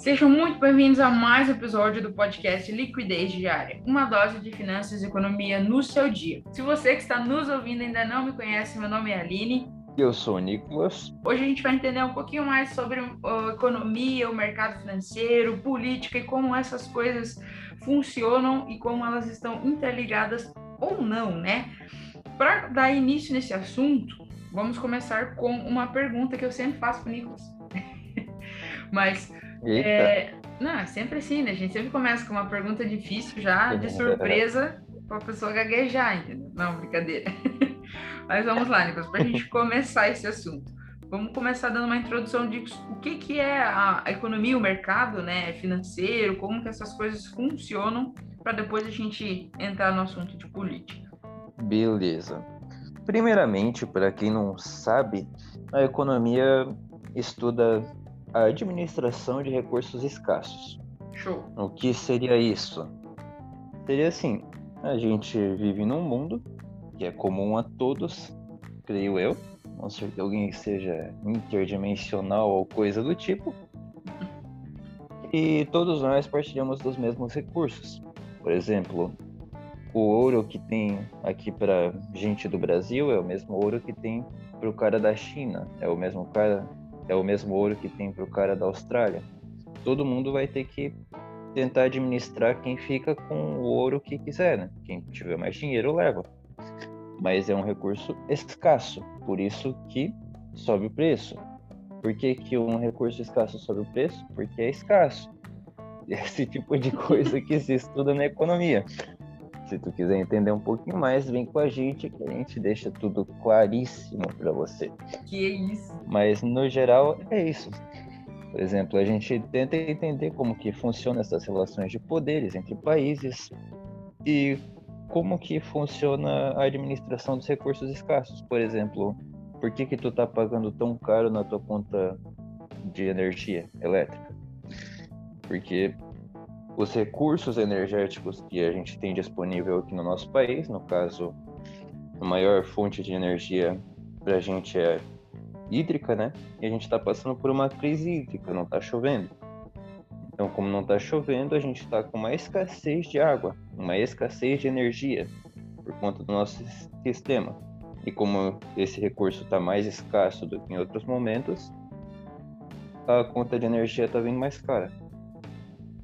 Sejam muito bem-vindos a mais um episódio do podcast Liquidez Diária, uma dose de finanças e economia no seu dia. Se você que está nos ouvindo ainda não me conhece, meu nome é Aline. Eu sou o Nicolas. Hoje a gente vai entender um pouquinho mais sobre a economia, o mercado financeiro, política e como essas coisas funcionam e como elas estão interligadas ou não, né? Para dar início nesse assunto, vamos começar com uma pergunta que eu sempre faço para o Nicolas. Mas é, não, é sempre assim, né? A gente sempre começa com uma pergunta difícil já, de surpresa, para a pessoa gaguejar, entendeu? Não, brincadeira. Mas vamos lá, Nicolas, para a gente começar esse assunto. Vamos começar dando uma introdução de o que, que é a economia, o mercado né, financeiro, como que essas coisas funcionam, para depois a gente entrar no assunto de política. Beleza. Primeiramente, para quem não sabe, a economia estuda a administração de recursos escassos. Show. O que seria isso? Seria assim: a gente vive num mundo que é comum a todos, creio eu. Não sei que alguém seja interdimensional ou coisa do tipo. E todos nós partilhamos dos mesmos recursos. Por exemplo, o ouro que tem aqui para gente do Brasil é o mesmo ouro que tem para o cara da China, é o mesmo cara é o mesmo ouro que tem para o cara da Austrália. Todo mundo vai ter que tentar administrar quem fica com o ouro que quiser, né? Quem tiver mais dinheiro leva. Mas é um recurso escasso, por isso que sobe o preço. Por que, que um recurso escasso sobe o preço? Porque é escasso. Esse tipo de coisa que se estuda na economia. Se tu quiser entender um pouquinho mais, vem com a gente que a gente deixa tudo claríssimo para você. Que é isso. Mas no geral é isso. Por exemplo, a gente tenta entender como que funcionam essas relações de poderes entre países e como que funciona a administração dos recursos escassos. Por exemplo, por que que tu tá pagando tão caro na tua conta de energia elétrica? Porque os recursos energéticos que a gente tem disponível aqui no nosso país, no caso, a maior fonte de energia para a gente é hídrica, né? E a gente está passando por uma crise hídrica, não está chovendo. Então, como não está chovendo, a gente está com uma escassez de água, uma escassez de energia por conta do nosso sistema. E como esse recurso está mais escasso do que em outros momentos, a conta de energia está vindo mais cara.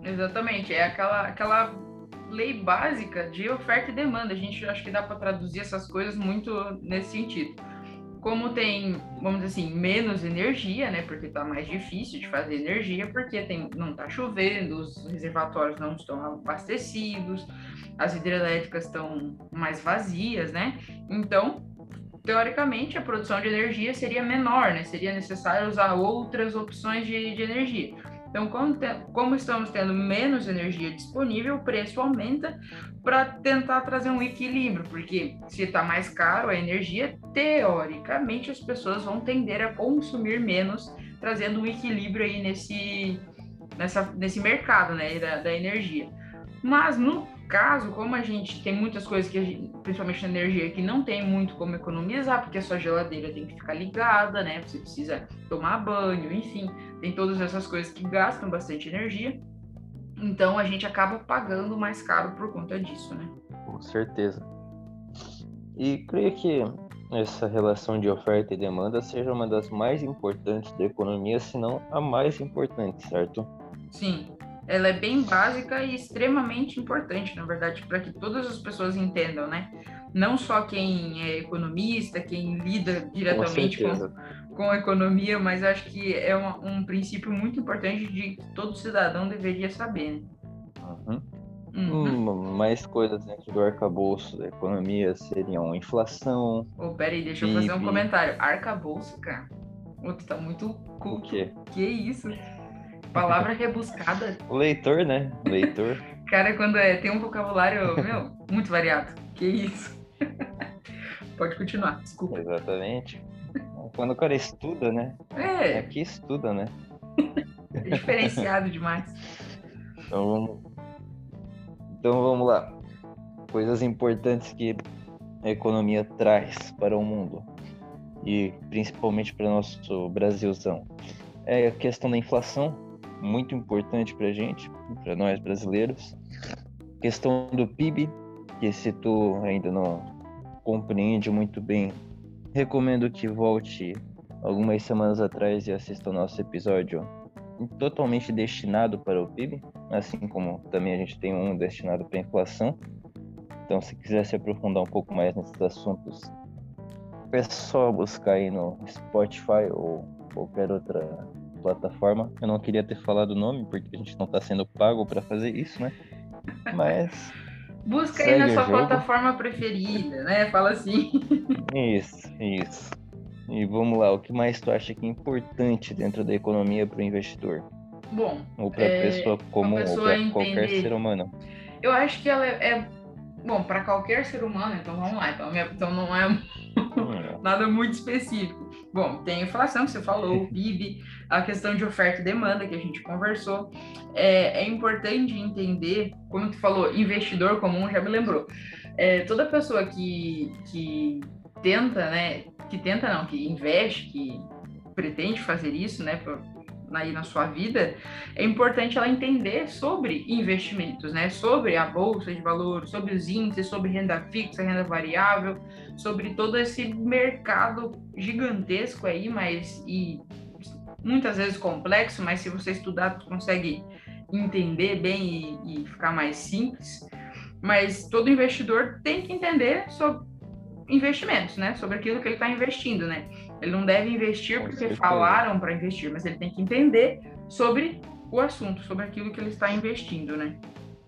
Exatamente, é aquela, aquela lei básica de oferta e demanda. A gente acho que dá para traduzir essas coisas muito nesse sentido. Como tem, vamos dizer assim, menos energia, né? Porque está mais difícil de fazer energia, porque tem, não está chovendo, os reservatórios não estão abastecidos, as hidrelétricas estão mais vazias, né? Então, teoricamente, a produção de energia seria menor, né? Seria necessário usar outras opções de, de energia. Então, como, te, como estamos tendo menos energia disponível, o preço aumenta para tentar trazer um equilíbrio, porque se está mais caro a energia, teoricamente as pessoas vão tender a consumir menos, trazendo um equilíbrio aí nesse, nessa, nesse mercado né, da, da energia. Mas no caso, como a gente tem muitas coisas que, gente, principalmente na energia, que não tem muito como economizar, porque a sua geladeira tem que ficar ligada, né? Você precisa tomar banho, enfim, tem todas essas coisas que gastam bastante energia. Então a gente acaba pagando mais caro por conta disso, né? Com certeza. E creio que essa relação de oferta e demanda seja uma das mais importantes da economia, se não a mais importante, certo? Sim, ela é bem básica e extremamente importante, na verdade, para que todas as pessoas entendam, né? Não só quem é economista, quem lida diretamente com, com, a economia, mas acho que é uma, um princípio muito importante de que todo cidadão deveria saber. Né? Uhum. Uhum. Hum, mais coisas dentro do arcabouço da economia seriam inflação. Oh, peraí, deixa eu fazer um comentário. Arcabouço, cara. Outro tá muito cool. O quê? Que isso? Palavra rebuscada. Leitor, né? Leitor. Cara, quando é, tem um vocabulário, meu, muito variado. Que isso. Pode continuar, desculpa. Exatamente. Quando o cara estuda, né? É. Aqui estuda, né? É diferenciado demais. Então vamos... então vamos lá. Coisas importantes que a economia traz para o mundo e principalmente para o nosso Brasilzão. É a questão da inflação, muito importante para gente, para nós brasileiros. Questão do PIB, que se tu ainda não compreende muito bem, recomendo que volte algumas semanas atrás e assista o nosso episódio totalmente destinado para o PIB, assim como também a gente tem um destinado para a inflação. Então, se quiser se aprofundar um pouco mais nesses assuntos, é só buscar aí no Spotify ou qualquer outra plataforma. Eu não queria ter falado o nome, porque a gente não está sendo pago para fazer isso, né? Mas. Busca aí na sua plataforma preferida, né? Fala assim. Isso, isso. E vamos lá, o que mais tu acha que é importante dentro da economia para o investidor? Bom, ou para é, pessoa comum, pessoa ou para qualquer ser humano? Eu acho que ela é, é bom para qualquer ser humano. Então vamos lá. Então, então não é hum. nada muito específico. Bom, tem a inflação que você falou, o PIB, a questão de oferta e demanda que a gente conversou. É, é importante entender, como tu falou, investidor comum já me lembrou. É, toda pessoa que, que tenta, né, que tenta não, que investe, que pretende fazer isso, né, aí na sua vida, é importante ela entender sobre investimentos, né? Sobre a bolsa de valores, sobre os índices, sobre renda fixa, renda variável, sobre todo esse mercado gigantesco aí, mas e muitas vezes complexo, mas se você estudar, você consegue entender bem e, e ficar mais simples. Mas todo investidor tem que entender sobre investimentos, né? Sobre aquilo que ele está investindo, né? Ele não deve investir porque falaram para investir, mas ele tem que entender sobre o assunto, sobre aquilo que ele está investindo, né?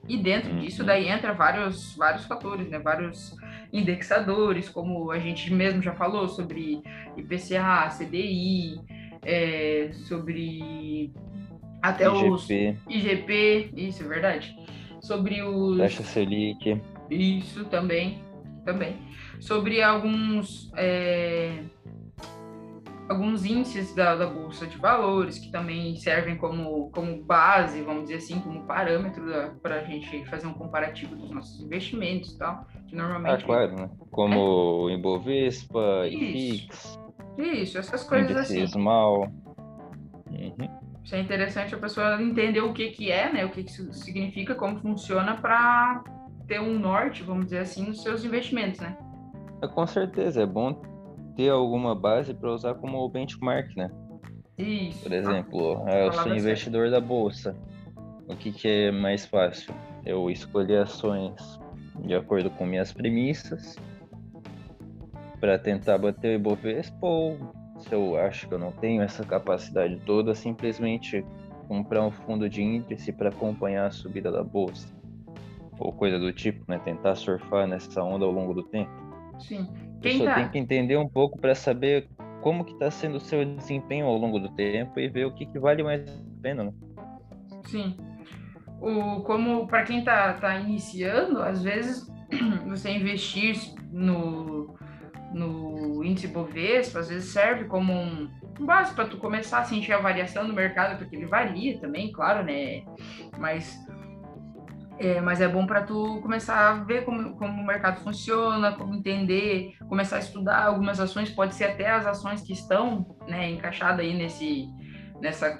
E dentro uhum. disso daí entra vários vários fatores, né? Vários indexadores, como a gente mesmo já falou sobre IPCA, CDI, é, sobre até IGP. os IGP, isso é verdade. Sobre os taxa Selic. Isso também, também. Sobre alguns é, alguns índices da, da, Bolsa de Valores, que também servem como, como base, vamos dizer assim, como parâmetro para a gente fazer um comparativo dos nossos investimentos e tal. Que normalmente. Ah, claro, né? Como é. Ibovespa, IFIX. Isso, essas coisas assim. Sismal. Uhum. Isso é interessante a pessoa entender o que, que é, né? O que, que isso significa, como funciona para ter um norte, vamos dizer assim, nos seus investimentos, né? É, com certeza, é bom ter alguma base para usar como benchmark, né? Isso. Por exemplo, ah, eu sou investidor da bolsa. O que, que é mais fácil? Eu escolher ações de acordo com minhas premissas para tentar bater o Ibovespa ou se eu acho que eu não tenho essa capacidade toda, simplesmente comprar um fundo de índice para acompanhar a subida da bolsa ou coisa do tipo, né? Tentar surfar nessa onda ao longo do tempo. Sim. Quem tá... tem que entender um pouco para saber como que está sendo o seu desempenho ao longo do tempo e ver o que, que vale mais a pena, né? Sim. O, como para quem está tá iniciando, às vezes você investir no, no índice Bovespa, às vezes serve como um, um base para tu começar a sentir a variação do mercado, porque ele varia também, claro, né? Mas é, mas é bom para tu começar a ver como, como o mercado funciona, como entender, começar a estudar algumas ações, pode ser até as ações que estão né, encaixadas aí nesse, nessa,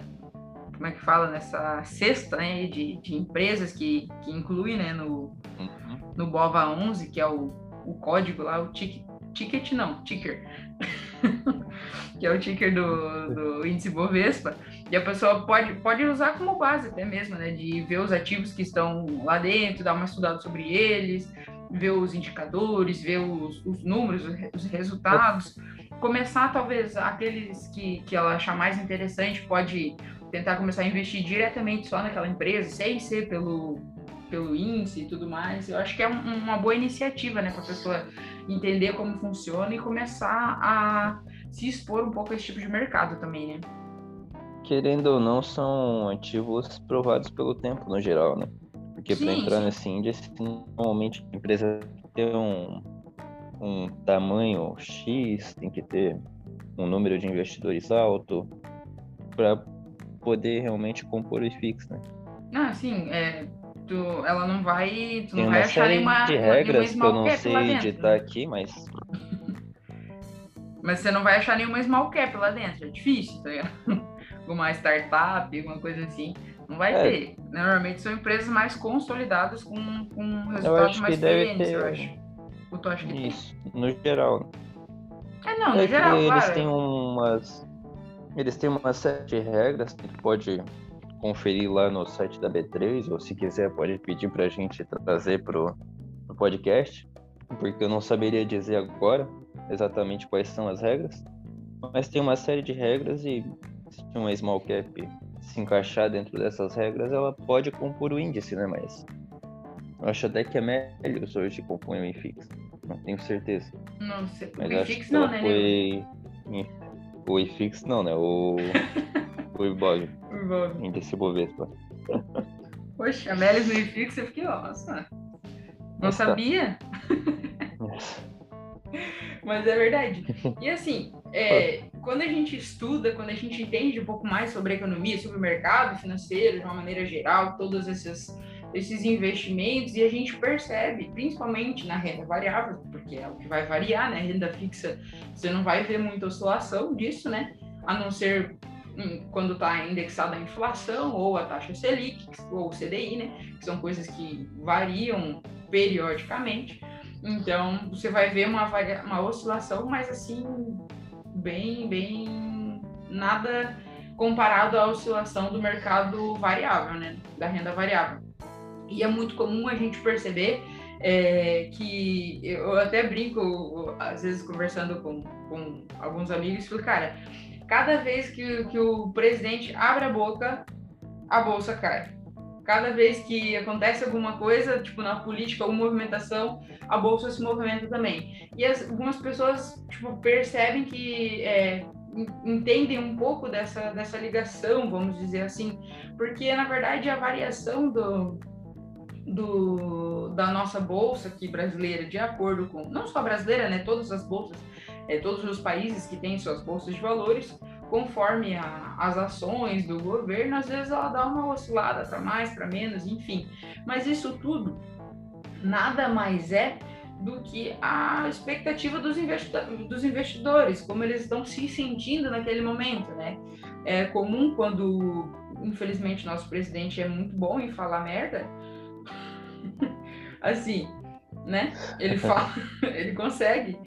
como é que fala, nessa cesta né, de, de empresas que, que inclui né, no, uhum. no BOVA 11, que é o, o código lá, o ticket, ticket não, ticker, que é o ticker do, do índice Bovespa, e a pessoa pode, pode usar como base até mesmo, né? De ver os ativos que estão lá dentro, dar uma estudada sobre eles, ver os indicadores, ver os, os números, os resultados. Começar, talvez, aqueles que, que ela achar mais interessante, pode tentar começar a investir diretamente só naquela empresa, sem ser pelo, pelo índice e tudo mais. Eu acho que é um, uma boa iniciativa, né? Para a pessoa entender como funciona e começar a se expor um pouco a esse tipo de mercado também, né? Querendo ou não, são ativos provados pelo tempo no geral, né? Porque para entrar nesse índice, normalmente a empresa tem um, um tamanho X, tem que ter um número de investidores alto para poder realmente compor o IFIX, né? Ah, sim, é, tu, ela não vai, tu tem não vai achar nenhuma, de regras que eu não sei editar né? aqui, mas mas você não vai achar nenhuma small cap lá dentro, é difícil, tá ligado? Alguma startup, alguma coisa assim. Não vai é. ter. Normalmente são empresas mais consolidadas com, com resultados mais ter... eu acho. O tu acha que Isso, tem? no geral. É, não, no é geral, eles claro. Têm umas, eles têm uma série de regras que pode conferir lá no site da B3, ou se quiser pode pedir para a gente trazer pro, pro podcast, porque eu não saberia dizer agora exatamente quais são as regras, mas tem uma série de regras e se uma small cap se encaixar dentro dessas regras, ela pode compor o índice, né? Mas eu acho até que é Melios hoje compõe o IFIX. Não tenho certeza. Não sei. Mas o IFIX não, né? Foi... O IFIX não, né? O, o IBOG. O IBOG. Índice Bovespa. Poxa, a Melios no IFIX, eu fiquei, nossa. Não sabia? Mas é verdade. E assim, é, quando a gente estuda, quando a gente entende um pouco mais sobre economia, sobre o mercado financeiro de uma maneira geral, todos esses, esses investimentos, e a gente percebe, principalmente na renda variável, porque é o que vai variar, né? Renda fixa, você não vai ver muita oscilação disso, né? A não ser hum, quando está indexada a inflação ou a taxa Selic ou CDI, né? Que são coisas que variam periodicamente. Então, você vai ver uma, uma oscilação, mas assim, bem, bem nada comparado à oscilação do mercado variável, né? Da renda variável. E é muito comum a gente perceber é, que eu até brinco, às vezes conversando com, com alguns amigos, falo, cara, cada vez que, que o presidente abre a boca, a bolsa cai cada vez que acontece alguma coisa, tipo na política ou movimentação, a bolsa se movimenta também. E as, algumas pessoas tipo, percebem que é, entendem um pouco dessa, dessa ligação, vamos dizer assim, porque na verdade a variação do, do, da nossa bolsa aqui brasileira, de acordo com, não só brasileira, né, todas as bolsas, é, todos os países que têm suas bolsas de valores, conforme a, as ações do governo, às vezes ela dá uma oscilada para mais, para menos, enfim. Mas isso tudo nada mais é do que a expectativa dos, dos investidores, como eles estão se sentindo naquele momento, né? É comum quando, infelizmente, nosso presidente é muito bom em falar merda, assim, né? Ele fala, ele consegue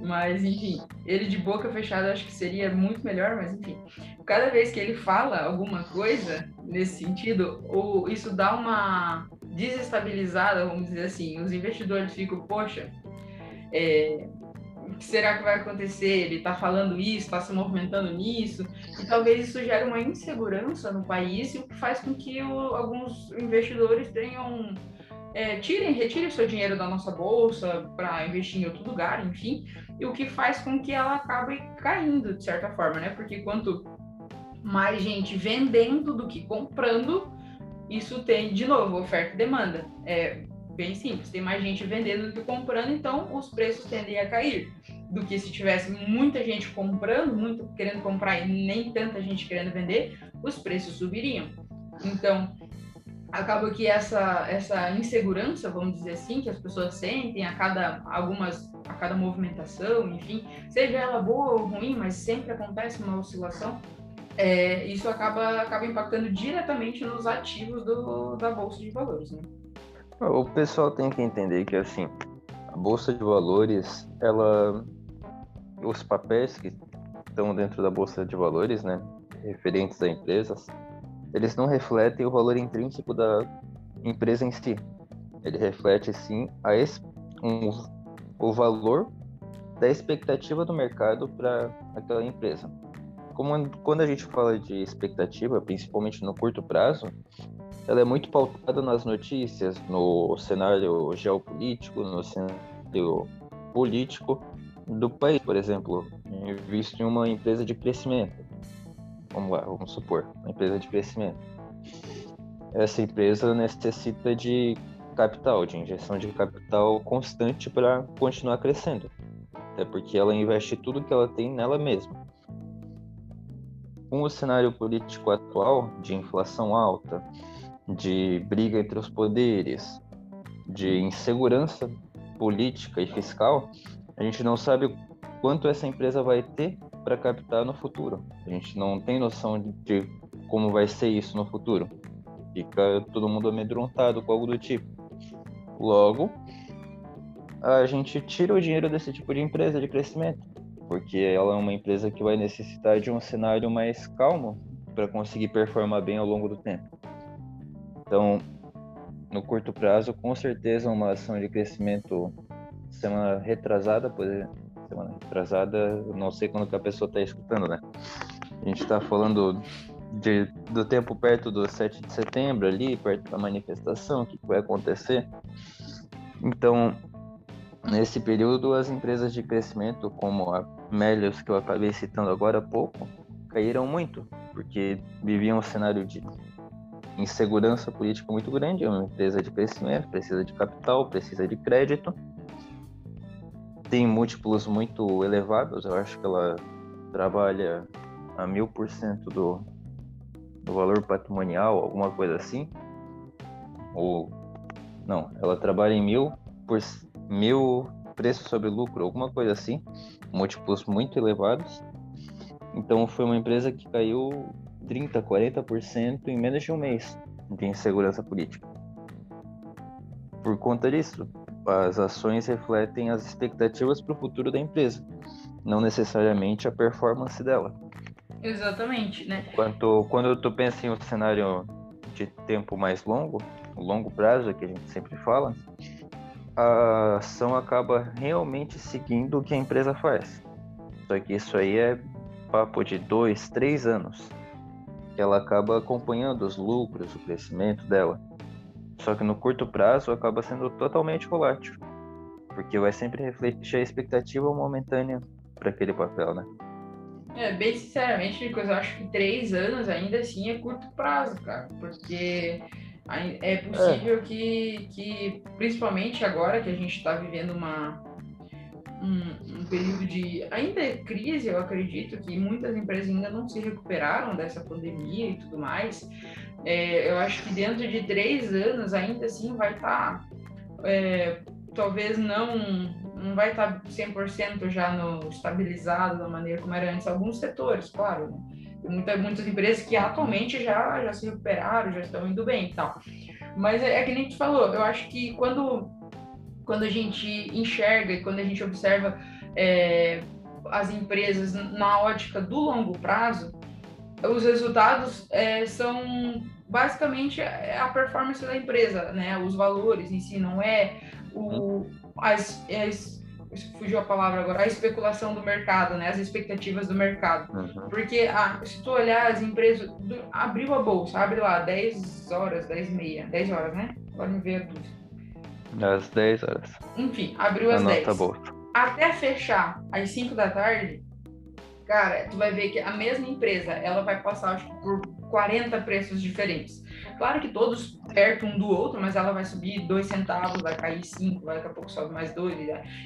mas, enfim, ele de boca fechada acho que seria muito melhor, mas enfim. Cada vez que ele fala alguma coisa nesse sentido, ou isso dá uma desestabilizada, vamos dizer assim, os investidores ficam, poxa, é, o que será que vai acontecer? Ele está falando isso, está se movimentando nisso, e talvez isso gere uma insegurança no país, o que faz com que o, alguns investidores tenham é, tirem, retirem o seu dinheiro da nossa bolsa para investir em outro lugar, enfim, e o que faz com que ela acabe caindo de certa forma, né? Porque quanto mais gente vendendo do que comprando, isso tem de novo oferta e demanda. É bem simples, tem mais gente vendendo do que comprando, então os preços tendem a cair. Do que se tivesse muita gente comprando, muito querendo comprar e nem tanta gente querendo vender, os preços subiriam. Então, acaba que essa essa insegurança, vamos dizer assim, que as pessoas sentem a cada algumas a cada movimentação, enfim, seja ela boa ou ruim, mas sempre acontece uma oscilação. É, isso acaba acaba impactando diretamente nos ativos do, da bolsa de valores, né? O pessoal tem que entender que assim, a bolsa de valores, ela os papéis que estão dentro da bolsa de valores, né, referentes a empresas, eles não refletem o valor intrínseco da empresa em si. Ele reflete, sim, a um, o valor da expectativa do mercado para aquela empresa. Como quando a gente fala de expectativa, principalmente no curto prazo, ela é muito pautada nas notícias, no cenário geopolítico, no cenário político do país, por exemplo, visto em uma empresa de crescimento vamos lá, vamos supor, uma empresa de crescimento. Essa empresa necessita de capital, de injeção de capital constante para continuar crescendo. Até porque ela investe tudo que ela tem nela mesma. Com o cenário político atual, de inflação alta, de briga entre os poderes, de insegurança política e fiscal, a gente não sabe quanto essa empresa vai ter para captar no futuro. A gente não tem noção de como vai ser isso no futuro. Fica todo mundo amedrontado com algo do tipo. Logo, a gente tira o dinheiro desse tipo de empresa de crescimento, porque ela é uma empresa que vai necessitar de um cenário mais calmo para conseguir performar bem ao longo do tempo. Então, no curto prazo, com certeza uma ação de crescimento semana retrasada, pois semana retrasada, não sei quando que a pessoa está escutando, né? A gente está falando de, do tempo perto do 7 de setembro ali, perto da manifestação, o que vai acontecer. Então, nesse período, as empresas de crescimento, como a Melios, que eu acabei citando agora há pouco, caíram muito, porque viviam um cenário de insegurança política muito grande. É uma empresa de crescimento, precisa de capital, precisa de crédito. Tem múltiplos muito elevados, eu acho que ela trabalha a mil por cento do, do valor patrimonial, alguma coisa assim. Ou não, ela trabalha em mil por mil preço sobre lucro, alguma coisa assim, múltiplos muito elevados. Então foi uma empresa que caiu 30, 40% em menos de um mês de insegurança política. Por conta disso, as ações refletem as expectativas para o futuro da empresa, não necessariamente a performance dela. Exatamente, né? Quanto, quando tu pensa em um cenário de tempo mais longo, longo prazo, que a gente sempre fala, a ação acaba realmente seguindo o que a empresa faz. Só que isso aí é papo de dois, três anos ela acaba acompanhando os lucros, o crescimento dela. Só que no curto prazo acaba sendo totalmente volátil, porque vai sempre refletir a expectativa momentânea para aquele papel, né? É, bem sinceramente, Nicolas, eu acho que três anos ainda assim é curto prazo, cara, porque é possível é. Que, que, principalmente agora que a gente está vivendo uma, um, um, período de ainda é crise, eu acredito que muitas empresas ainda não se recuperaram dessa pandemia e tudo mais. É, eu acho que dentro de três anos ainda assim vai estar, tá, é, talvez não não vai estar tá 100% já no estabilizado da maneira como era antes alguns setores, claro. Né? Muita, muitas empresas que atualmente já já se recuperaram, já estão indo bem e tal. Mas é, é que nem tu falou, eu acho que quando quando a gente enxerga e quando a gente observa é, as empresas na ótica do longo prazo, os resultados é, são basicamente a performance da empresa, né? Os valores em si, não é o, as, as fugiu a palavra agora, a especulação do mercado, né? As expectativas do mercado. Uhum. Porque ah, se tu olhar as empresas, abriu a bolsa, abre lá 10 horas, 10 e meia, 10 horas, né? Agora me veio a dúvida. Às 10 horas. Enfim, abriu às 10. Até fechar às 5 da tarde, cara, tu vai ver que a mesma empresa, ela vai passar, acho que, por 40 preços diferentes. Claro que todos perto um do outro, mas ela vai subir 2 centavos, vai cair 5, daqui a pouco sobe mais 2.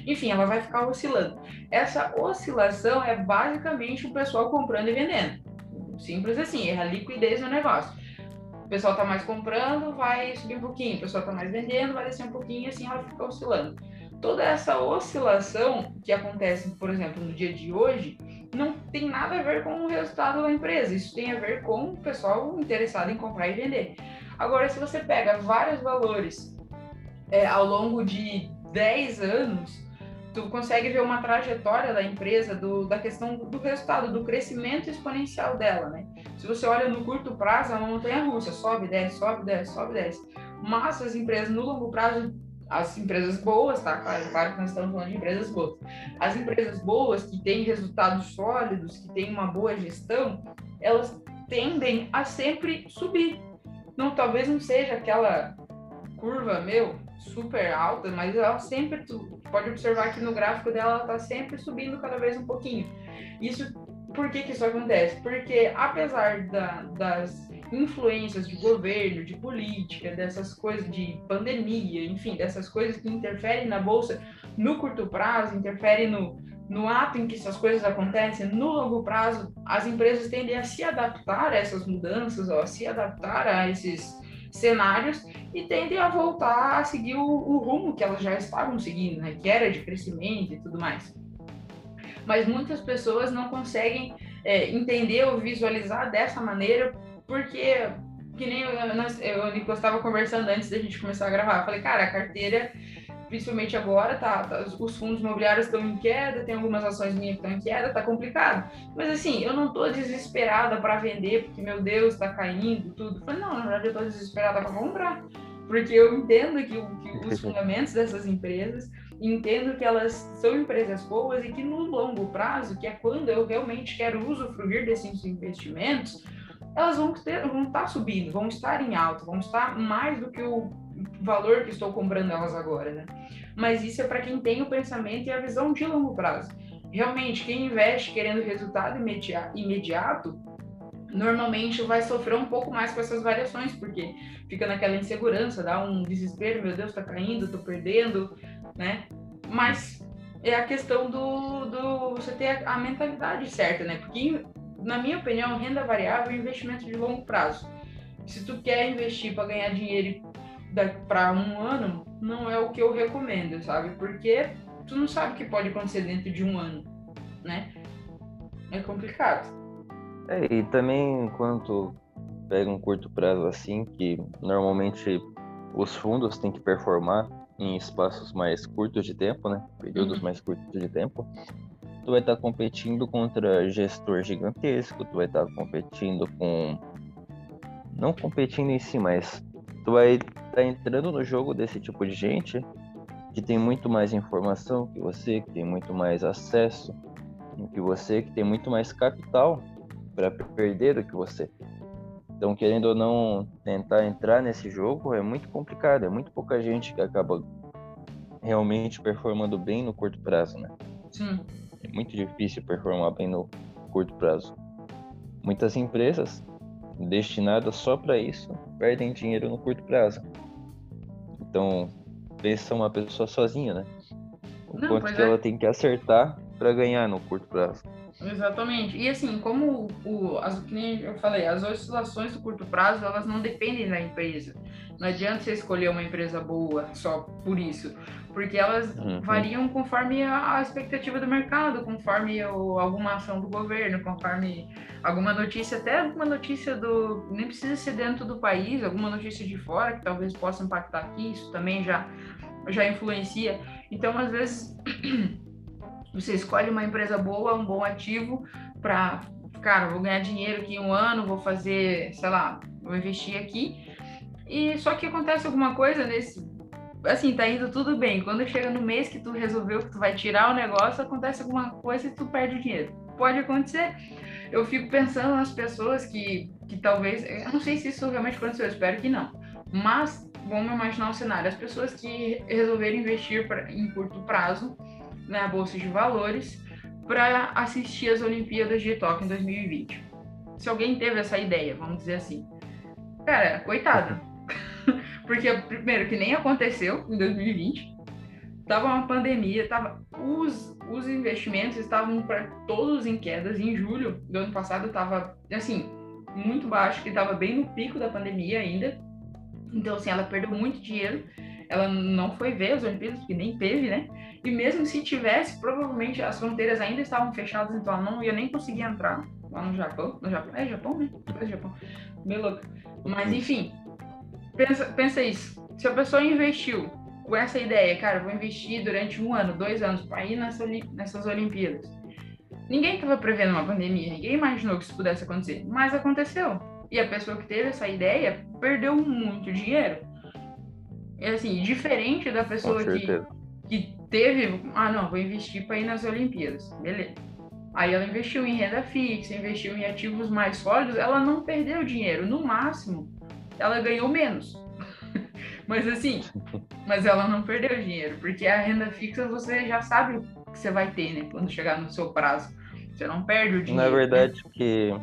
Enfim, ela vai ficar oscilando. Essa oscilação é basicamente o pessoal comprando e vendendo. Simples assim, é a liquidez no negócio pessoal está mais comprando, vai subir um pouquinho, o pessoal está mais vendendo, vai descer um pouquinho, assim ela fica oscilando. Toda essa oscilação que acontece, por exemplo, no dia de hoje, não tem nada a ver com o resultado da empresa, isso tem a ver com o pessoal interessado em comprar e vender. Agora, se você pega vários valores é, ao longo de 10 anos, tu consegue ver uma trajetória da empresa, do, da questão do resultado, do crescimento exponencial dela, né? Se você olha no curto prazo, uma montanha russa, sobe, desce, sobe, desce, sobe, desce. Mas as empresas no longo prazo, as empresas boas, tá? Claro, claro que nós estamos falando de empresas boas. As empresas boas, que têm resultados sólidos, que têm uma boa gestão, elas tendem a sempre subir. Não, talvez não seja aquela curva, meu, super alta, mas ela sempre, tu pode observar que no gráfico dela ela está sempre subindo cada vez um pouquinho. Isso, por que que isso acontece? Porque apesar da, das influências de governo, de política, dessas coisas de pandemia, enfim, dessas coisas que interferem na bolsa no curto prazo, interferem no, no ato em que essas coisas acontecem, no longo prazo, as empresas tendem a se adaptar a essas mudanças, ou a se adaptar a esses cenários e tendem a voltar a seguir o, o rumo que elas já estavam seguindo, né? que era de crescimento e tudo mais. Mas muitas pessoas não conseguem é, entender ou visualizar dessa maneira porque que nem eu, nós, eu, eu estava conversando antes da gente começar a gravar. Eu falei, cara, a carteira, principalmente agora, tá, tá os fundos imobiliários estão em queda, tem algumas ações minhas que estão em queda, tá complicado. Mas assim, eu não tô desesperada para vender, porque meu Deus, tá caindo, tudo. Não, na verdade eu tô desesperada para comprar. Porque eu entendo que, que os fundamentos dessas empresas entendo que elas são empresas boas e que no longo prazo, que é quando eu realmente quero usufruir desses investimentos, elas vão, ter, vão estar subindo, vão estar em alta, vão estar mais do que o valor que estou comprando elas agora, né? Mas isso é para quem tem o pensamento e a visão de longo prazo. Realmente, quem investe querendo resultado imediato, normalmente vai sofrer um pouco mais com essas variações, porque fica naquela insegurança, dá um desespero, meu Deus, está caindo, estou perdendo, né? Mas é a questão do, do você ter a, mentalidade certa, né? Porque, na minha opinião, renda variável é investimento de longo prazo. Se tu quer investir para ganhar dinheiro para um ano, não é o que eu recomendo, sabe? Porque tu não sabe o que pode acontecer dentro de um ano, né? É complicado. É, e também quando pega um curto prazo assim, que normalmente os fundos têm que performar em espaços mais curtos de tempo, né? Períodos uhum. mais curtos de tempo. Tu vai estar tá competindo contra gestor gigantesco, tu vai estar tá competindo com. Não competindo em si, mas tu vai estar tá entrando no jogo desse tipo de gente que tem muito mais informação que você, que tem muito mais acesso que você, que tem muito mais capital para perder do que você. Então, querendo ou não tentar entrar nesse jogo é muito complicado, é muito pouca gente que acaba realmente performando bem no curto prazo, né? Sim. É muito difícil performar bem no curto prazo. Muitas empresas destinadas só para isso perdem dinheiro no curto prazo. Então, pensa uma pessoa sozinha, né? O não, quanto que é. ela tem que acertar para ganhar no curto prazo. Exatamente. E assim, como o, as, eu falei, as oscilações do curto prazo, elas não dependem da empresa. Não adianta você escolher uma empresa boa só por isso, porque elas uhum. variam conforme a, a, expectativa do mercado, conforme o, alguma ação do governo, conforme alguma notícia, até alguma notícia do. Nem precisa ser dentro do país, alguma notícia de fora que talvez possa impactar aqui, isso também já, já influencia. Então, às vezes. Você escolhe uma empresa boa, um bom ativo para, cara, vou ganhar dinheiro aqui um ano, vou fazer, sei lá, vou investir aqui. E só que acontece alguma coisa nesse, assim, tá indo tudo bem. Quando chega no mês que tu resolveu que tu vai tirar o negócio, acontece alguma coisa e tu perde o dinheiro. Pode acontecer. Eu fico pensando nas pessoas que, que talvez, eu não sei se isso realmente aconteceu, eu espero que não. Mas vamos imaginar o cenário, as pessoas que resolveram investir pra, em curto prazo na Bolsa de Valores para assistir as Olimpíadas de Tóquio em 2020. Se alguém teve essa ideia, vamos dizer assim. Cara, coitado. Porque, primeiro, que nem aconteceu em 2020. Tava uma pandemia, tava os, os investimentos estavam para todos em quedas. Em julho do ano passado tava, assim, muito baixo, que estava bem no pico da pandemia ainda. Então, assim, ela perdeu muito dinheiro ela não foi ver as Olimpíadas, porque nem teve, né? E mesmo se tivesse, provavelmente as fronteiras ainda estavam fechadas, então ela não ia nem conseguir entrar lá no Japão. No Japão, é Japão, né? É Japão. Meio louco. Mas enfim, pensa, pensa isso. Se a pessoa investiu com essa ideia, cara, vou investir durante um ano, dois anos para ir nessa, nessas Olimpíadas. Ninguém estava prevendo uma pandemia, ninguém imaginou que isso pudesse acontecer, mas aconteceu. E a pessoa que teve essa ideia perdeu muito dinheiro. É assim, diferente da pessoa que, que teve, ah não, vou investir para ir nas Olimpíadas, beleza. Aí ela investiu em renda fixa, investiu em ativos mais sólidos, ela não perdeu dinheiro, no máximo, ela ganhou menos. mas assim, mas ela não perdeu dinheiro, porque a renda fixa você já sabe o que você vai ter, né, quando chegar no seu prazo. Você não perde o dinheiro. Na verdade, né? que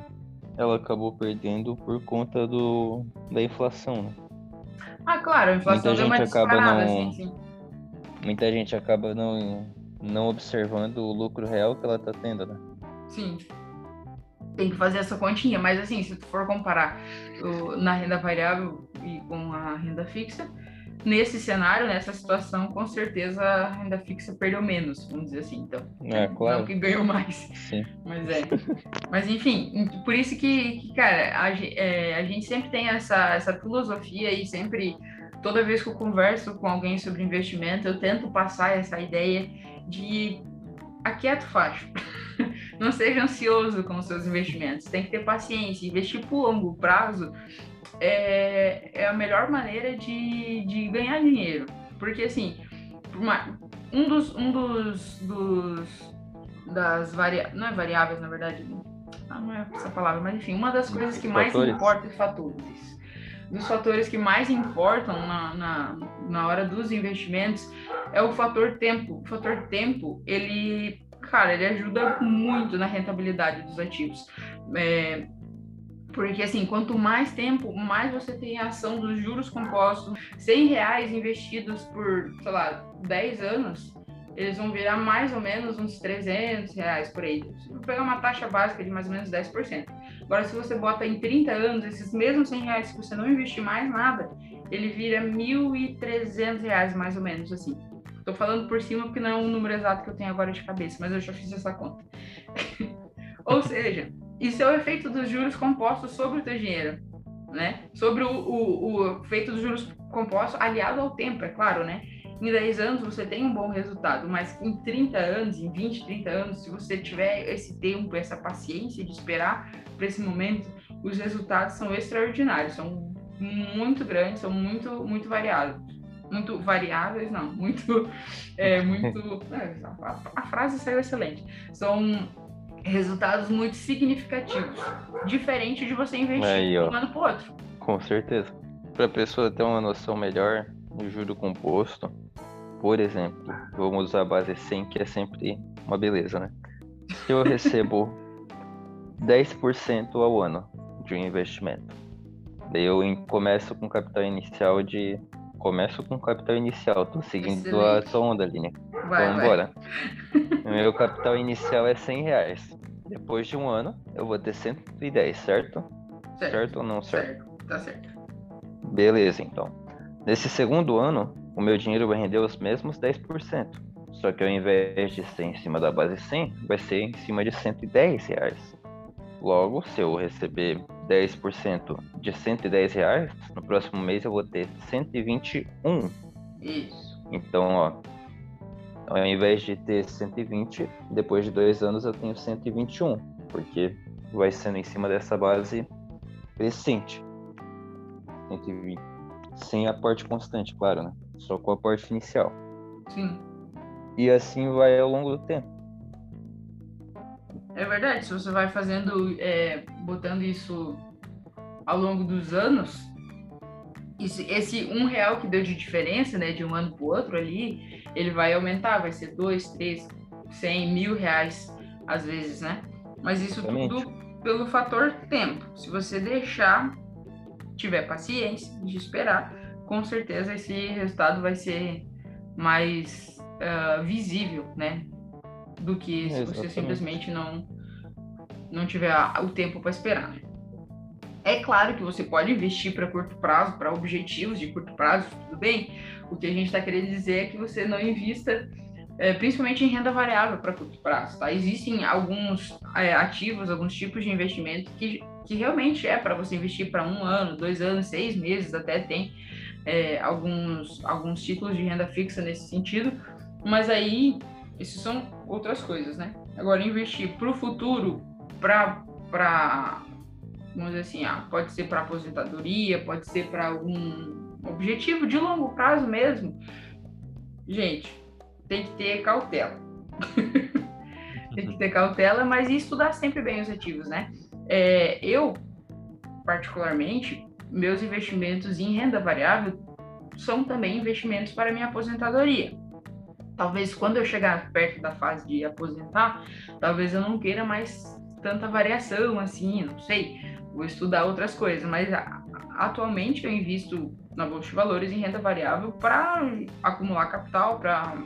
ela acabou perdendo por conta do, da inflação, né? Ah, claro, a inflação muita deu uma acaba não, assim, sim. Muita gente acaba não, não observando o lucro real que ela está tendo, né? Sim. Tem que fazer essa continha, mas assim, se tu for comparar o, na renda variável e com a renda fixa, nesse cenário, nessa situação, com certeza a renda fixa perdeu menos, vamos dizer assim. Então, é, claro. não que ganhou mais. Sim. Mas é. Mas enfim, por isso que, que cara, a, é, a, gente sempre tem essa, essa filosofia e sempre, toda vez que eu converso com alguém sobre investimento, eu tento passar essa ideia de aquieta o facho. Não seja ansioso com os seus investimentos. Tem que ter paciência. Investir por longo prazo é, é a melhor maneira de, de ganhar dinheiro. Porque, assim, uma, um dos, um dos, dos das variáveis, não é variáveis, na verdade, ah, não é essa palavra, mas enfim, uma das coisas que mais importa, fatores, dos fatores que mais importam na, na, na hora dos investimentos é o fator tempo. O fator tempo, ele, cara, ele ajuda muito na rentabilidade dos ativos. É, porque, assim, quanto mais tempo, mais você tem a ação dos juros compostos. 100 reais investidos por, sei lá, 10 anos, eles vão virar mais ou menos uns 300 reais por aí. Vai pegar uma taxa básica de mais ou menos 10%. Agora, se você bota em 30 anos, esses mesmos 100 reais, se você não investir mais nada, ele vira 1.300 reais, mais ou menos, assim. Tô falando por cima porque não é um número exato que eu tenho agora de cabeça, mas eu já fiz essa conta. ou seja, isso é o efeito dos juros compostos sobre o teu dinheiro, né? Sobre o, o, o efeito dos juros compostos aliado ao tempo, é claro, né? Em 10 anos você tem um bom resultado, mas em 30 anos, em 20, 30 anos, se você tiver esse tempo, essa paciência de esperar para esse momento, os resultados são extraordinários, são muito grandes, são muito, muito variados. Muito variáveis, não, muito. É, muito é, a, a frase saiu excelente. São resultados muito significativos, diferente de você investir Aí, de um ano para outro. Com certeza. Para a pessoa ter uma noção melhor do juro composto, por exemplo, vamos usar a base 100, que é sempre uma beleza, né? Se eu recebo 10% ao ano de um investimento, daí eu começo com capital inicial de começo com capital inicial, tô seguindo Excelente. a sua onda ali, né? Vai, Vamos embora. Meu capital inicial é 100 reais. Depois de um ano, eu vou ter 110, certo? Certo, certo ou não certo? Certo, tá certo. Beleza, então. Nesse segundo ano, o meu dinheiro vai render os mesmos 10%. Só que ao invés de ser em cima da base 100, vai ser em cima de 110 reais. Logo, se eu receber 10% de 110 reais, no próximo mês eu vou ter 121. Isso. Então, ó, ao invés de ter 120, depois de dois anos eu tenho 121, porque vai sendo em cima dessa base crescente. 120. Sem aporte constante, claro, né? Só com o aporte inicial. Sim. E assim vai ao longo do tempo. É verdade, se você vai fazendo, é, botando isso ao longo dos anos, esse, esse um real que deu de diferença, né, de um ano para o outro ali, ele vai aumentar, vai ser dois, três, cem, mil reais às vezes, né? Mas isso Exatamente. tudo pelo fator tempo. Se você deixar, tiver paciência de esperar, com certeza esse resultado vai ser mais uh, visível, né? Do que se você simplesmente não não tiver o tempo para esperar. Né? É claro que você pode investir para curto prazo, para objetivos de curto prazo, tudo bem. O que a gente está querendo dizer é que você não invista é, principalmente em renda variável para curto prazo. Tá? Existem alguns é, ativos, alguns tipos de investimento que, que realmente é para você investir para um ano, dois anos, seis meses, até tem é, alguns, alguns títulos de renda fixa nesse sentido, mas aí isso são outras coisas, né? Agora, investir para o futuro, para vamos dizer assim, ah, pode ser para aposentadoria, pode ser para algum objetivo de longo prazo mesmo. Gente, tem que ter cautela. tem que ter cautela, mas estudar sempre bem os ativos, né? É, eu, particularmente, meus investimentos em renda variável são também investimentos para minha aposentadoria. Talvez quando eu chegar perto da fase de aposentar, talvez eu não queira mais tanta variação assim, não sei vou estudar outras coisas, mas atualmente eu invisto na bolsa de valores em renda variável para acumular capital, para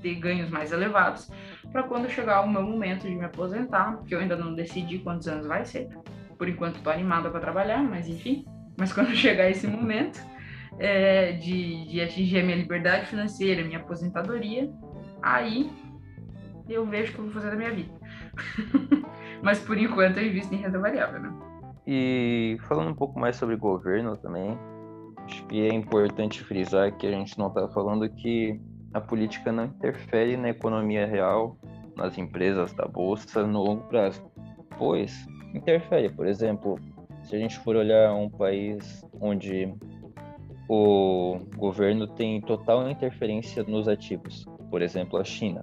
ter ganhos mais elevados, para quando chegar o meu momento de me aposentar, porque eu ainda não decidi quantos anos vai ser. Por enquanto estou animada para trabalhar, mas enfim. Mas quando chegar esse momento, é, de, de atingir a minha liberdade financeira, minha aposentadoria, aí eu vejo o que eu vou fazer da minha vida. Mas por enquanto eu invisto em renda variável, né? E falando um pouco mais sobre governo também, acho que é importante frisar que a gente não está falando que a política não interfere na economia real, nas empresas da bolsa no longo prazo, pois interfere. Por exemplo, se a gente for olhar um país onde o governo tem total interferência nos ativos, por exemplo, a China.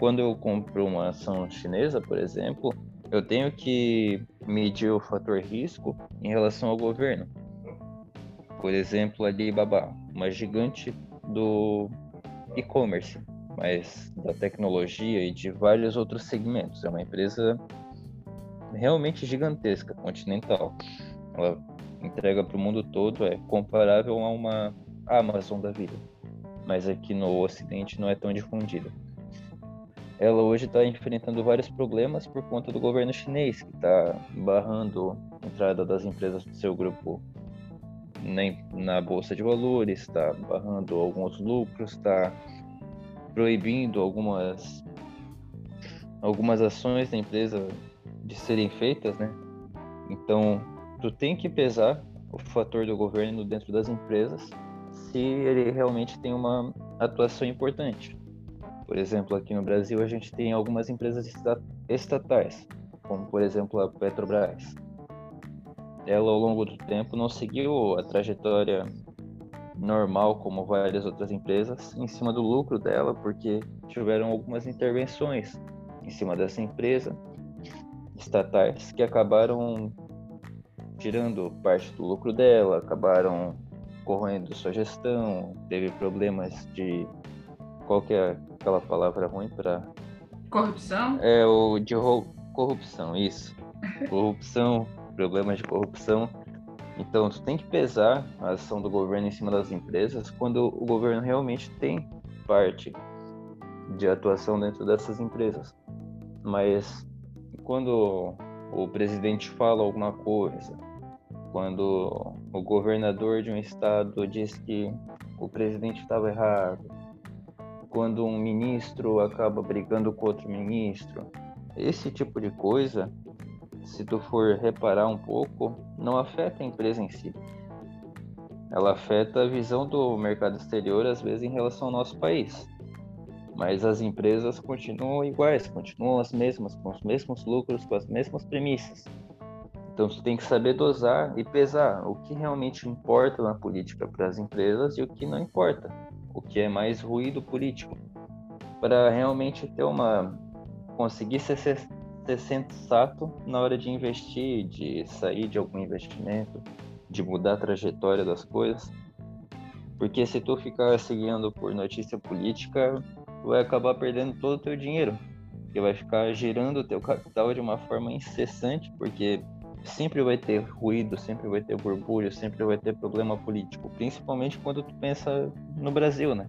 Quando eu compro uma ação chinesa, por exemplo, eu tenho que medir o fator risco em relação ao governo. Por exemplo, a Alibaba, uma gigante do e-commerce, mas da tecnologia e de vários outros segmentos. É uma empresa realmente gigantesca, continental. Ela entrega para o mundo todo, é comparável a uma Amazon da vida, mas aqui no Ocidente não é tão difundida. Ela hoje está enfrentando vários problemas por conta do governo chinês, que está barrando a entrada das empresas do seu grupo na bolsa de valores, está barrando alguns lucros, está proibindo algumas algumas ações da empresa de serem feitas, né? Então, tu tem que pesar o fator do governo dentro das empresas se ele realmente tem uma atuação importante. Por exemplo, aqui no Brasil a gente tem algumas empresas estatais, como por exemplo a Petrobras. Ela ao longo do tempo não seguiu a trajetória normal como várias outras empresas em cima do lucro dela, porque tiveram algumas intervenções em cima dessa empresa estatais que acabaram tirando parte do lucro dela, acabaram corroendo sua gestão, teve problemas de qual que é aquela palavra ruim para corrupção? É o de corrupção, isso. corrupção, problemas de corrupção. Então, tu tem que pesar a ação do governo em cima das empresas quando o governo realmente tem parte de atuação dentro dessas empresas. Mas quando o presidente fala alguma coisa, quando o governador de um estado diz que o presidente estava errado, quando um ministro acaba brigando com outro ministro, esse tipo de coisa, se tu for reparar um pouco, não afeta a empresa em si. Ela afeta a visão do mercado exterior, às vezes, em relação ao nosso país. Mas as empresas continuam iguais, continuam as mesmas, com os mesmos lucros, com as mesmas premissas. Então você tem que saber dosar e pesar o que realmente importa na política para as empresas e o que não importa, o que é mais ruído político, para realmente ter uma conseguir ser, ser, ser sensato na hora de investir, de sair de algum investimento, de mudar a trajetória das coisas. Porque se tu ficar seguindo por notícia política, tu vai acabar perdendo todo o teu dinheiro, que vai ficar girando o teu capital de uma forma incessante, porque sempre vai ter ruído, sempre vai ter borbulho, sempre vai ter problema político, principalmente quando tu pensa no Brasil, né?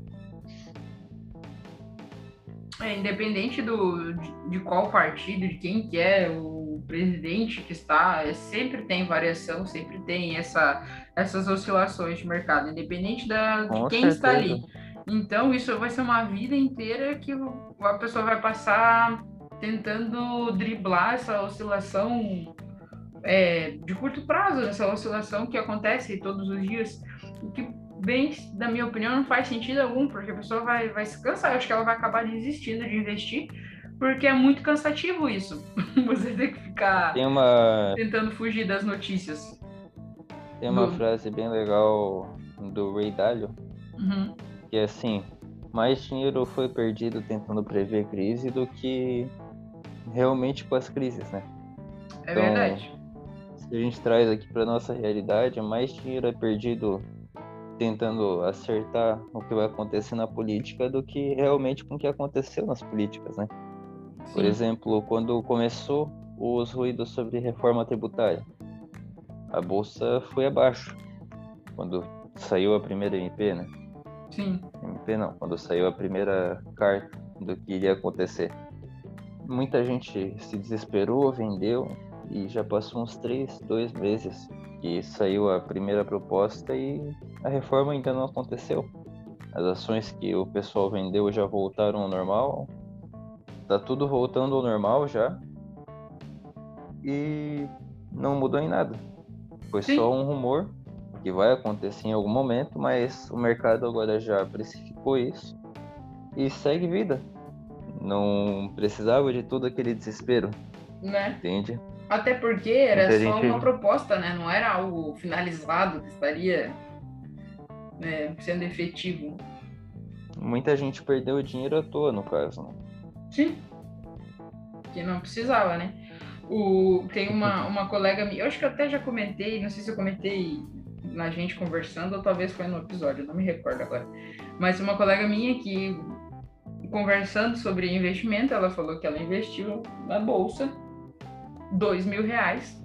É, independente do, de, de, qual partido, de quem que é o presidente que está, é, sempre tem variação, sempre tem essa, essas oscilações de mercado, independente da, de quem certeza. está ali. Então, isso vai ser uma vida inteira que a pessoa vai passar tentando driblar essa oscilação é, de curto prazo, essa oscilação que acontece todos os dias, o que, bem, na minha opinião, não faz sentido algum, porque a pessoa vai, vai se cansar, eu acho que ela vai acabar desistindo de investir, porque é muito cansativo isso, você tem que ficar uma... tentando fugir das notícias. Tem uma do... frase bem legal do Ray Dalio, uhum. que é assim, mais dinheiro foi perdido tentando prever crise do que realmente com as crises, né? É então, verdade a gente traz aqui para nossa realidade, mais dinheiro é perdido tentando acertar o que vai acontecer na política do que realmente com o que aconteceu nas políticas, né? Sim. Por exemplo, quando começou os ruídos sobre reforma tributária, a bolsa foi abaixo. Quando saiu a primeira MP, né? Sim. MP não, quando saiu a primeira carta do que iria acontecer. Muita gente se desesperou, vendeu, e já passou uns três, dois meses que saiu a primeira proposta e a reforma ainda não aconteceu. As ações que o pessoal vendeu já voltaram ao normal. Tá tudo voltando ao normal já. E não mudou em nada. Foi Sim. só um rumor que vai acontecer em algum momento, mas o mercado agora já precificou isso e segue vida. Não precisava de todo aquele desespero. Né? Entende? Até porque era Muita só gente... uma proposta, né? Não era algo finalizado que estaria né, sendo efetivo. Muita gente perdeu dinheiro à toa, no caso. Né? Sim. Que não precisava, né? O, tem uma, uma colega minha, eu acho que eu até já comentei, não sei se eu comentei na gente conversando ou talvez foi no episódio, não me recordo agora. Mas uma colega minha que, conversando sobre investimento, ela falou que ela investiu na bolsa dois mil reais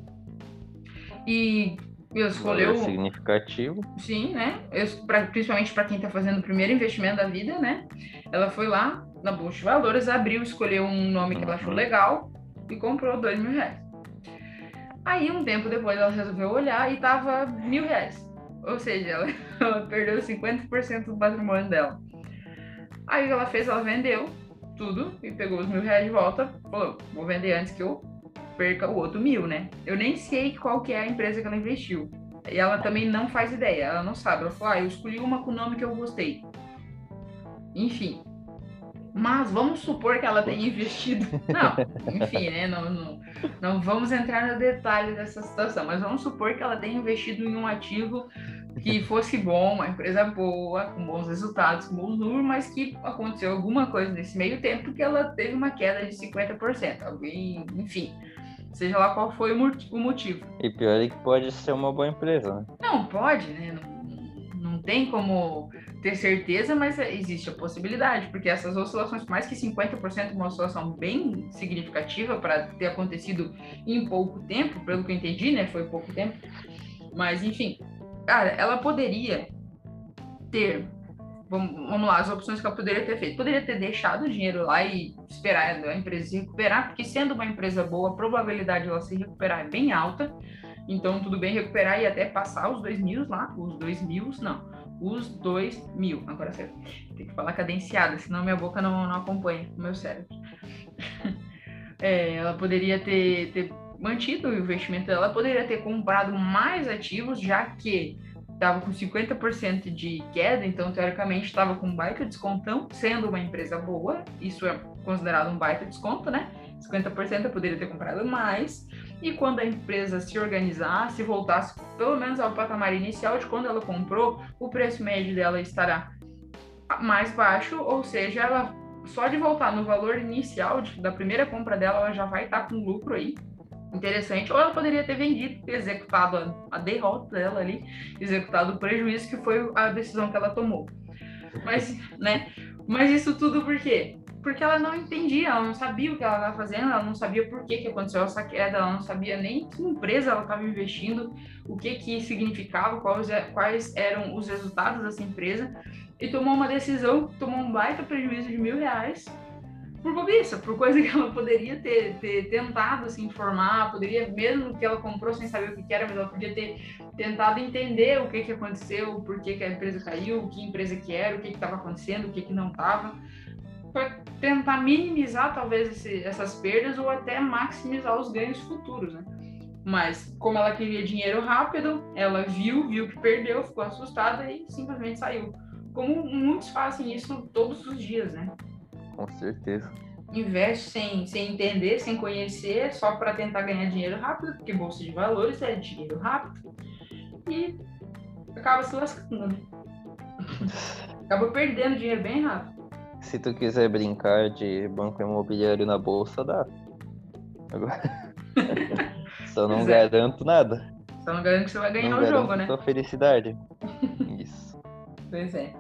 e escolheu Valor significativo. Sim, né? Eu, pra, principalmente para quem está fazendo o primeiro investimento da vida, né? Ela foi lá na bolsa de valores, abriu, escolheu um nome que ela achou uhum. legal e comprou dois mil reais. Aí, um tempo depois, ela resolveu olhar e tava mil reais. Ou seja, ela, ela perdeu 50% do patrimônio dela. Aí, o que ela fez? Ela vendeu tudo e pegou os mil reais de volta. Falou, vou vender antes que eu perca o outro mil, né? Eu nem sei qual que é a empresa que ela investiu. E ela também não faz ideia, ela não sabe. Ela falou, ah, eu escolhi uma com o nome que eu gostei. Enfim, mas vamos supor que ela tenha investido. Não, enfim, né? Não, não, não vamos entrar no detalhe dessa situação, mas vamos supor que ela tenha investido em um ativo que fosse bom, uma empresa boa, com bons resultados, com bons números, mas que aconteceu alguma coisa nesse meio tempo que ela teve uma queda de 50%. Alguém, enfim, seja lá qual foi o motivo. E pior é que pode ser uma boa empresa, né? Não, pode, né? Não, não tem como ter certeza, mas existe a possibilidade, porque essas oscilações, mais que 50%, uma oscilação bem significativa para ter acontecido em pouco tempo, pelo que eu entendi, né? Foi pouco tempo. Mas, enfim, cara, ela poderia ter. Vamos, vamos lá, as opções que ela poderia ter feito. Poderia ter deixado o dinheiro lá e esperar a empresa se recuperar, porque sendo uma empresa boa, a probabilidade de ela se recuperar é bem alta. Então, tudo bem recuperar e até passar os dois mil lá, os dois mil, não, os dois mil. Agora você tem que falar cadenciada, senão minha boca não, não acompanha o meu cérebro. é, ela poderia ter, ter mantido o investimento dela, poderia ter comprado mais ativos, já que estava com 50% de queda, então teoricamente estava com um baita descontão, sendo uma empresa boa, isso é considerado um baita desconto, né? 50% eu poderia ter comprado mais. E quando a empresa se organizasse, voltasse pelo menos ao patamar inicial de quando ela comprou, o preço médio dela estará mais baixo, ou seja, ela só de voltar no valor inicial de, da primeira compra dela, ela já vai estar com lucro aí. Interessante. Ou ela poderia ter vendido, executado a, a derrota dela ali, executado o prejuízo que foi a decisão que ela tomou. Mas, né? Mas isso tudo por quê? porque ela não entendia, ela não sabia o que ela estava fazendo, ela não sabia por que, que aconteceu essa queda, ela não sabia nem que empresa ela estava investindo, o que que significava, quais, é, quais eram os resultados dessa empresa, e tomou uma decisão, tomou um baita prejuízo de mil reais por bobiça, por coisa que ela poderia ter, ter tentado se informar, poderia, mesmo que ela comprou sem saber o que era, mas ela podia ter tentado entender o que, que aconteceu, por que, que a empresa caiu, que empresa que era, o que estava acontecendo, o que, que não estava para tentar minimizar talvez esse, essas perdas ou até maximizar os ganhos futuros, né? Mas como ela queria dinheiro rápido, ela viu, viu que perdeu, ficou assustada e simplesmente saiu. Como muitos fazem isso todos os dias, né? Com certeza. Investe sem, sem entender, sem conhecer, só para tentar ganhar dinheiro rápido, porque bolsa de valores é dinheiro rápido. E acaba se lascando, né? acaba perdendo dinheiro bem rápido. Se tu quiser brincar de banco imobiliário na bolsa, dá. Agora... Só não é. garanto nada. Só não garanto que você vai ganhar não o jogo, né? Sua felicidade. Isso. Pois é.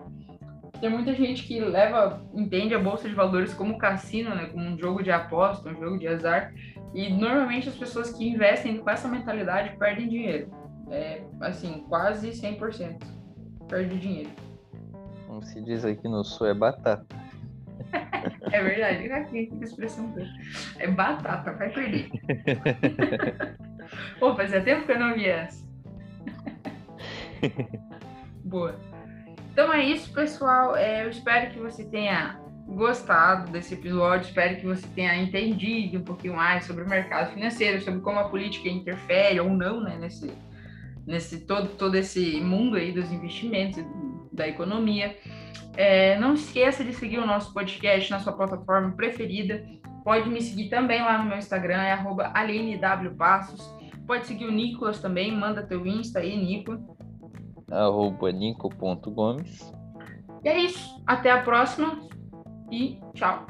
Tem muita gente que leva, entende a bolsa de valores como cassino, né? Como um jogo de aposta, um jogo de azar. E normalmente as pessoas que investem com essa mentalidade perdem dinheiro. É, assim, quase 100% perde dinheiro. Como se diz aqui no sul, é batata. É verdade. Aqui, que expressão É batata, vai perder. Pô, fazia tempo que eu não vi essa. Boa. Então é isso, pessoal. É, eu espero que você tenha gostado desse episódio, espero que você tenha entendido um pouquinho mais sobre o mercado financeiro, sobre como a política interfere ou não né, nesse, nesse todo, todo esse mundo aí dos investimentos, da economia. É, não esqueça de seguir o nosso podcast na sua plataforma preferida. Pode me seguir também lá no meu Instagram, é arroba. Pode seguir o Nicolas também, manda teu Insta aí, Nico. Arroba nico.gomes. E é isso. Até a próxima e tchau.